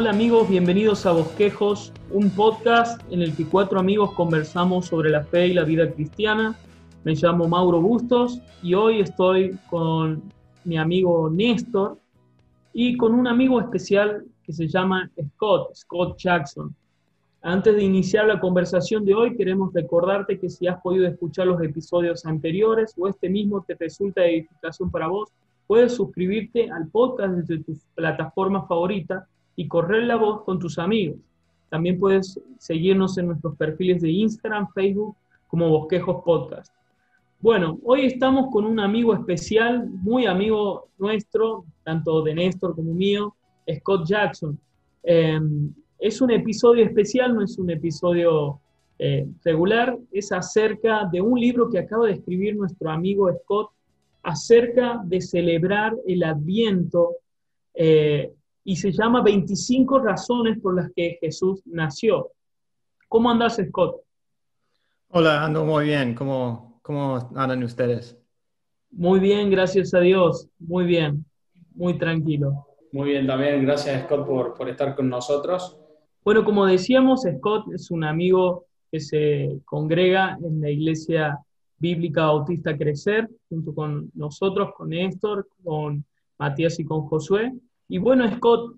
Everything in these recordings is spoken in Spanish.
Hola amigos, bienvenidos a Bosquejos, un podcast en el que cuatro amigos conversamos sobre la fe y la vida cristiana. Me llamo Mauro Bustos y hoy estoy con mi amigo Néstor y con un amigo especial que se llama Scott, Scott Jackson. Antes de iniciar la conversación de hoy, queremos recordarte que si has podido escuchar los episodios anteriores o este mismo te resulta de edificación para vos, puedes suscribirte al podcast desde tu plataforma favorita y correr la voz con tus amigos. También puedes seguirnos en nuestros perfiles de Instagram, Facebook, como Bosquejos Podcast. Bueno, hoy estamos con un amigo especial, muy amigo nuestro, tanto de Néstor como mío, Scott Jackson. Em, es un episodio especial, no es un episodio eh, regular, es acerca de un libro que acaba de escribir nuestro amigo Scott acerca de celebrar el adviento eh, y se llama 25 razones por las que Jesús nació. ¿Cómo andas, Scott? Hola, ando muy bien. ¿Cómo, cómo andan ustedes? Muy bien, gracias a Dios. Muy bien, muy tranquilo. Muy bien, también gracias, Scott, por, por estar con nosotros. Bueno, como decíamos, Scott es un amigo que se congrega en la iglesia Bíblica Bautista Crecer, junto con nosotros, con Néstor, con Matías y con Josué. Y bueno, Scott,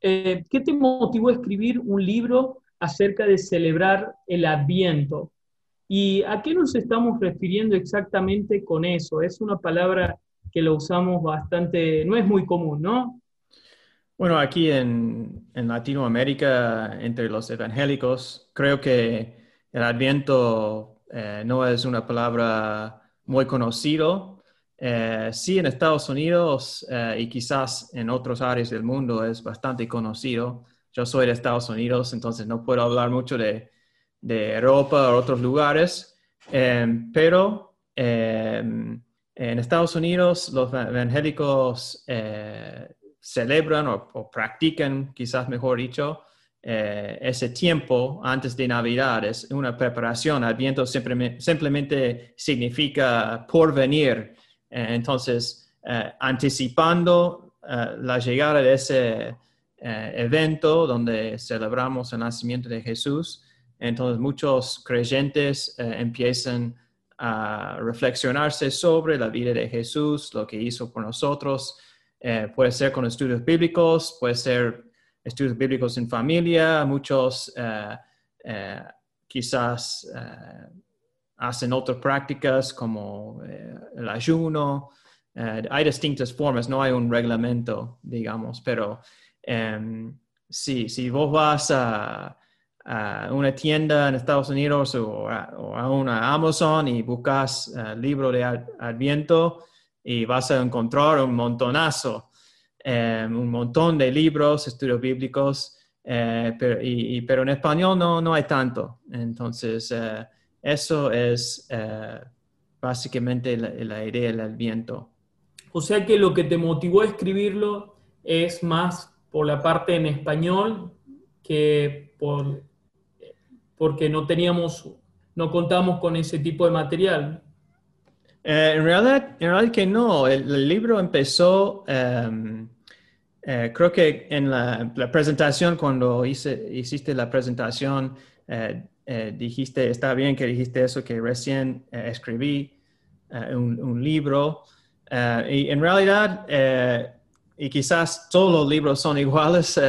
eh, ¿qué te motivó a escribir un libro acerca de celebrar el Adviento? ¿Y a qué nos estamos refiriendo exactamente con eso? Es una palabra que lo usamos bastante, no es muy común, ¿no? Bueno, aquí en, Latinoamérica, entre los evangélicos, creo que el Adviento eh, no es una palabra muy conocida. Eh, sí, en Estados Unidos eh, y quizás en otras áreas del mundo es bastante conocido. Yo soy de Estados Unidos, entonces no puedo hablar mucho de, Europa o otros lugares, pero en Estados Unidos los evangélicos celebran o, practican, quizás mejor dicho, eh, ese tiempo antes de Navidad es una preparación. Adviento simplemente, significa por venir. Eh, entonces, eh, anticipando la llegada de ese evento donde celebramos el nacimiento de Jesús, entonces muchos creyentes empiezan a reflexionarse sobre la vida de Jesús, lo que hizo por nosotros. puede ser con estudios bíblicos, puede ser estudios bíblicos en familia, muchos eh, eh, quizás eh, hacen otras prácticas como el ayuno. hay distintas formas, no hay un reglamento, digamos, pero em, sí, si vos vas a, una tienda en Estados Unidos o a, una Amazon y buscas el libro de Adviento y vas a encontrar un montonazo Em, un montón de libros, estudios bíblicos, eh, pero, en español no, no hay tanto. Entonces, eh, eso es eh, básicamente la, idea del viento. O sea que lo que te motivó a escribirlo es más por la parte en español que por, porque no teníamos, no contamos con ese tipo de material. en, realidad, en realidad que no. El, libro empezó em, eh, creo que en la, presentación, cuando hice, hiciste la presentación, eh, eh, dijiste, está bien que dijiste eso, que recién escribí un, libro. y en realidad, y quizás todos los libros son iguales,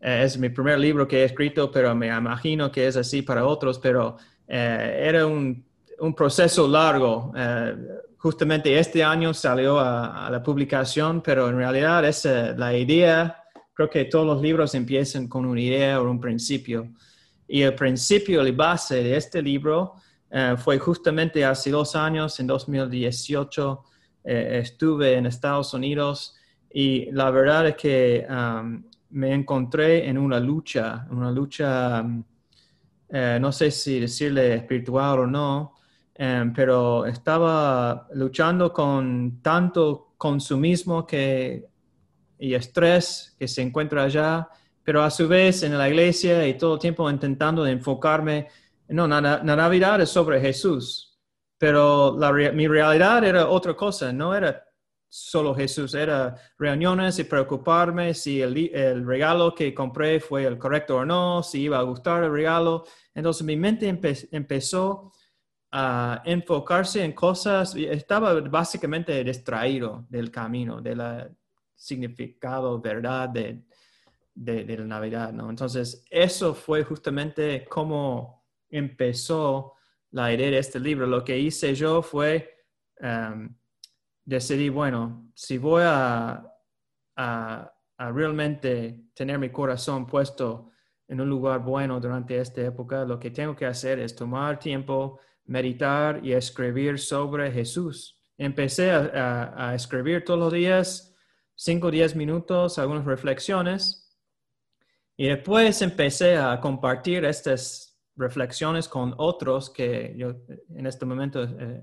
es mi primer libro que he escrito, pero me imagino que es así para otros, pero era un, proceso largo justamente este año salió a, la publicación, pero en realidad es eh, la idea, creo que todos los libros empiezan con una idea o un principio. Y el principio, la base de este libro eh, fue justamente hace dos años, en 2018, eh, estuve en Estados Unidos y la verdad es que um, me encontré en una lucha, una lucha, um, no sé si decirle espiritual o no, pero estaba luchando con tanto consumismo que, y estrés que se encuentra allá, pero a su vez en la iglesia y todo el tiempo intentando enfocarme, no, la, Navidad es sobre Jesús, pero mi realidad era otra cosa, no era solo Jesús, era reuniones y preocuparme si el, regalo que compré fue el correcto o no, si iba a gustar el regalo. Entonces mi mente empezó a enfocarse en cosas, estaba básicamente distraído del camino, del significado, verdad de, de, la Navidad, ¿no? Entonces, eso fue justamente como empezó la idea de este libro. Lo que hice yo fue um, decidir, bueno, si voy a, realmente tener mi corazón puesto en un lugar bueno durante esta época, lo que tengo que hacer es tomar tiempo, meditar y escribir sobre Jesús. Empecé a, a escribir todos los días, 5 o 10 minutos, algunas reflexiones y después empecé a compartir estas reflexiones con otros que yo en este momento eh,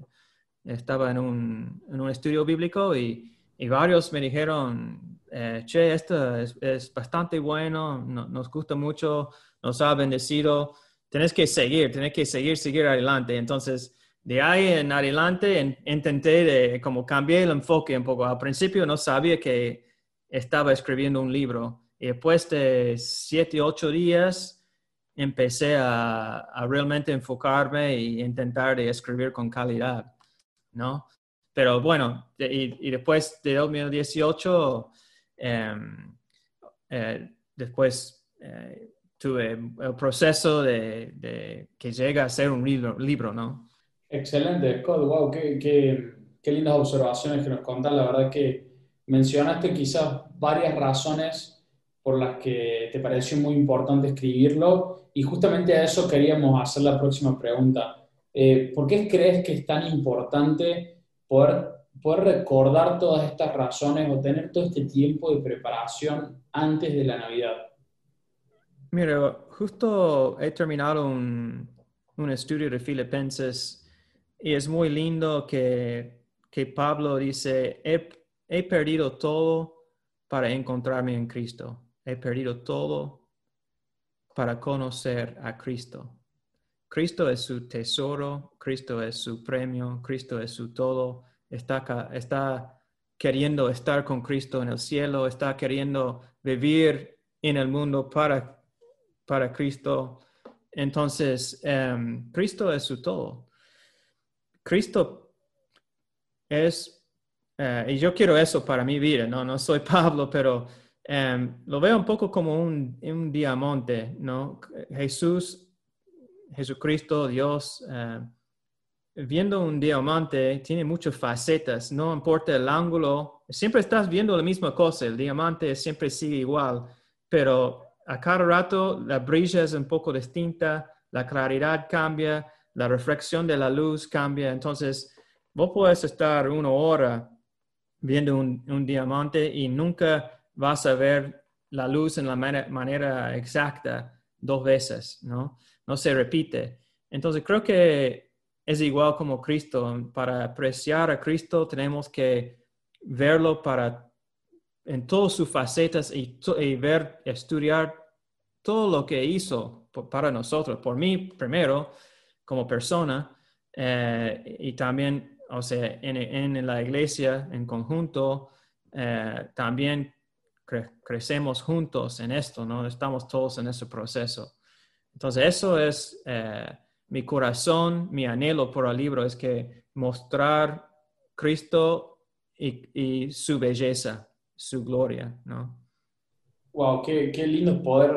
estaba en un, en un, estudio bíblico y, y varios me dijeron, eh, che, esto es, es bastante bueno, nos gusta mucho, nos ha bendecido, tenés que seguir, tenés que seguir, seguir adelante. Entonces, de ahí en adelante intenté de, como cambiar el enfoque un poco. Al principio no sabía que estaba escribiendo un libro y después de siete, ocho días, empecé a, realmente enfocarme e intentar de escribir con calidad, ¿no? Pero bueno, y, después de 2018, em, eh, después eh, tuve el proceso de, que llega a ser un libro, libro ¿no? Excelente, Wow, qué, qué, qué lindas observaciones que nos contan. La verdad que mencionaste quizás varias razones por las que te pareció muy importante escribirlo y justamente a eso queríamos hacer la próxima pregunta. Eh, ¿Por qué crees que es tan importante poder, poder recordar todas estas razones o tener todo este tiempo de preparación antes de la Navidad? Mira, justo he terminado un, un estudio de Filipenses y es muy lindo que, que Pablo dice, he, he perdido todo para encontrarme en Cristo he perdido todo para conocer a Cristo. Cristo es su tesoro, Cristo es su premio, Cristo es su todo. Está, queriendo estar con Cristo en el cielo, está queriendo vivir en el mundo para, para Cristo. Entonces, em, Cristo es su todo. Cristo es, eh, y yo quiero eso para mi vida, no, no soy Pablo, pero Em, lo veo un poco como un, un diamante, ¿no? Jesús, Jesucristo, Dios, em, viendo un diamante tiene muchas facetas, no importa el ángulo, siempre estás viendo la misma cosa, el diamante siempre sigue igual, pero a cada rato la brilla es un poco distinta, la claridad cambia, la reflexión de la luz cambia, entonces vos puedes estar una hora viendo un, un diamante y nunca vas a ver la luz en la manera, exacta dos veces, ¿no? No se repite. Entonces creo que es igual como Cristo. Para apreciar a Cristo tenemos que verlo para en todas sus facetas y, ver, estudiar todo lo que hizo para nosotros, por mí primero como persona eh, y también, o sea, en, la iglesia en conjunto, eh, también crecemos juntos en esto, ¿no? Estamos todos en ese proceso. Entonces, eso es eh, mi corazón, mi anhelo por el libro, es que mostrar Cristo y, su belleza, su gloria, ¿no? Wow, qué, qué lindo poder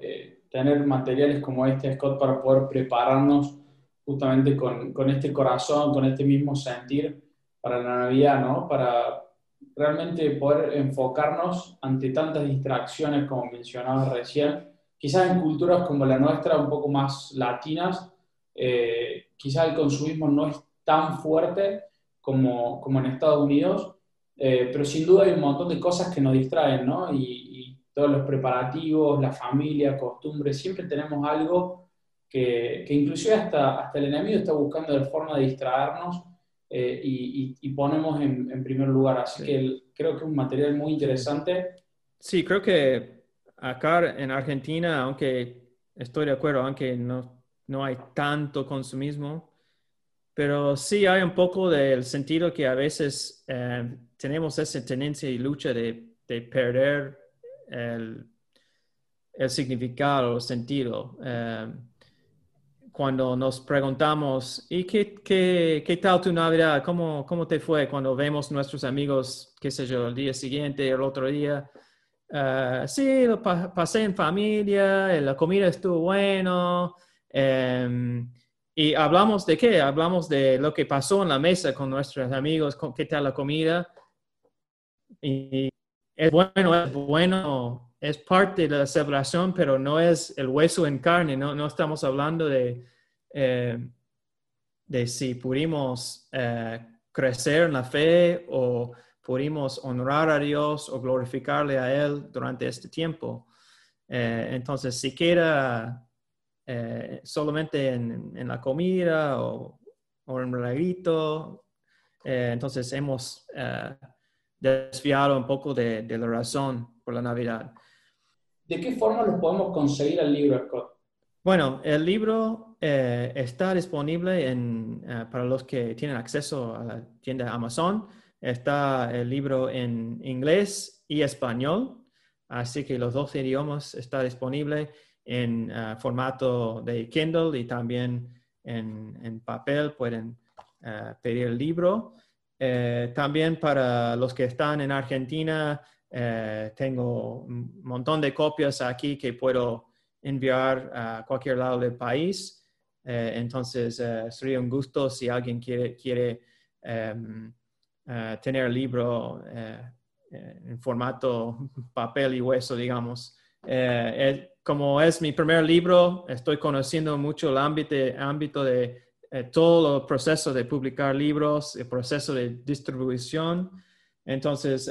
eh, tener materiales como este, Scott, para poder prepararnos justamente con, con este corazón, con este mismo sentir para la Navidad, ¿no? Para, realmente poder enfocarnos ante tantas distracciones como mencionaba recién, quizás en culturas como la nuestra, un poco más latinas, eh, quizás el consumismo no es tan fuerte como, como en Estados Unidos, eh, pero sin duda hay un montón de cosas que nos distraen, ¿no? Y, todos los preparativos, la familia, costumbres, siempre tenemos algo que, que inclusive hasta, hasta el enemigo está buscando de forma de distraernos eh, y, ponemos en, primer lugar. Así que creo que es un material muy interesante. Sí, creo que acá en Argentina, aunque estoy de acuerdo, aunque no, no hay tanto consumismo, pero sí hay un poco del sentido que a veces eh, tenemos esa tendencia y lucha de, perder el, significado, el sentido. Eh, cuando nos preguntamos, ¿y qué, qué, tal tu Navidad? ¿Cómo, ¿Cómo te fue cuando vemos nuestros amigos, qué sé yo, el día siguiente, el otro día? Uh, sí, lo pasé en familia, la comida estuvo bueno. Em, y hablamos de qué? Hablamos de lo que pasó en la mesa con nuestros amigos, qué tal la comida. Y es bueno, es bueno, es parte de la celebración, pero no es el hueso en carne, no, no estamos hablando de, eh, de si pudimos eh, crecer en la fe o pudimos honrar a Dios o glorificarle a Él durante este tiempo. Eh, entonces, si queda solamente en, la comida o, o en el regalito, entonces hemos desviado un poco de, de la razón por la Navidad. ¿De qué forma lo podemos conseguir el libro? Bueno, el libro eh, está disponible eh, para los que tienen acceso a la tienda Amazon. Está el libro en inglés y español, así que los dos idiomas está disponible en eh, formato de Kindle y también en papel. Pueden pedir el libro. también para los que están en Argentina, eh, tengo un montón de copias aquí que puedo enviar a cualquier lado del país. Eh, entonces, eh, sería un gusto si alguien quiere, quiere em, tener libro en formato papel y hueso, digamos. como es mi primer libro, estoy conociendo mucho el ámbito, ámbito de todo el proceso de publicar libros, el proceso de distribución. Entonces,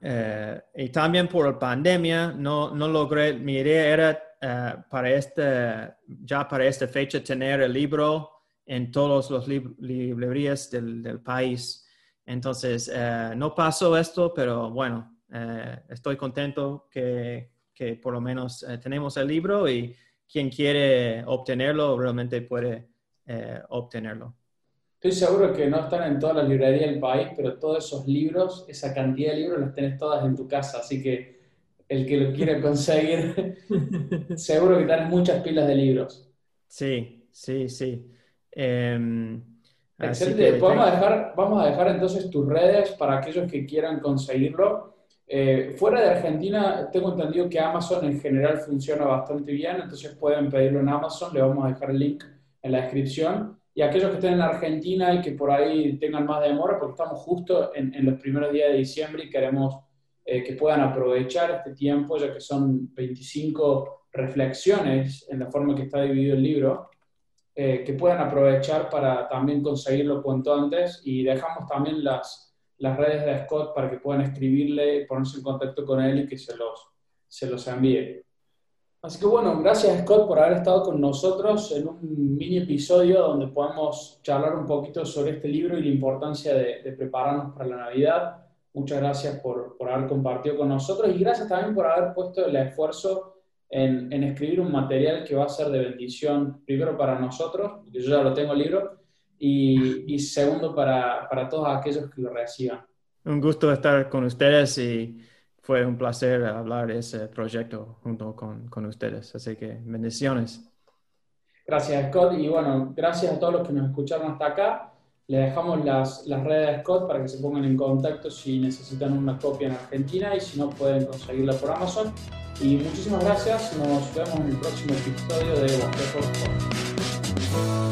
eh, y también por la pandemia no, no logré, mi idea era eh, para este, ya para esta fecha tener el libro en todas las librerías del, del, país. Entonces, eh, no pasó esto, pero bueno, estoy contento que, que, por lo menos tenemos el libro y quien quiere obtenerlo realmente puede obtenerlo. Estoy seguro que no están en todas las librerías del país, pero todos esos libros, esa cantidad de libros, los tenés todas en tu casa. Así que el que lo quiera conseguir, seguro que tenés muchas pilas de libros. Sí, sí, sí. Em, Excelente. Vamos, a dejar, vamos a dejar entonces tus redes para aquellos que quieran conseguirlo. Eh, fuera de Argentina, tengo entendido que Amazon en general funciona bastante bien, entonces pueden pedirlo en Amazon. Le vamos a dejar el link en la descripción y aquellos que estén en Argentina y que por ahí tengan más demora, porque estamos justo en, los primeros días de diciembre y queremos eh, que puedan aprovechar este tiempo, ya que son 25 reflexiones en la forma que está dividido el libro, eh, que puedan aprovechar para también conseguirlo cuanto antes y dejamos también las, las redes de Scott para que puedan escribirle, ponerse en contacto con él y que se los, se los envíe. Así que bueno, gracias Scott por haber estado con nosotros en un mini episodio donde podamos charlar un poquito sobre este libro y la importancia de, prepararnos para la Navidad. Muchas gracias por, por, haber compartido con nosotros y gracias también por haber puesto el esfuerzo en, en, escribir un material que va a ser de bendición, primero para nosotros, porque yo ya lo tengo el libro, y, y segundo para, para todos aquellos que lo reciban. Un gusto estar con ustedes y fue un placer hablar de ese proyecto junto con, con ustedes. Así que bendiciones. Gracias, Scott. Y bueno, gracias a todos los que nos escucharon hasta acá. Les dejamos las, las, redes de Scott para que se pongan en contacto si necesitan una copia en Argentina y si no pueden conseguirla por Amazon. Y muchísimas gracias. Nos vemos en el próximo episodio de Bosquejos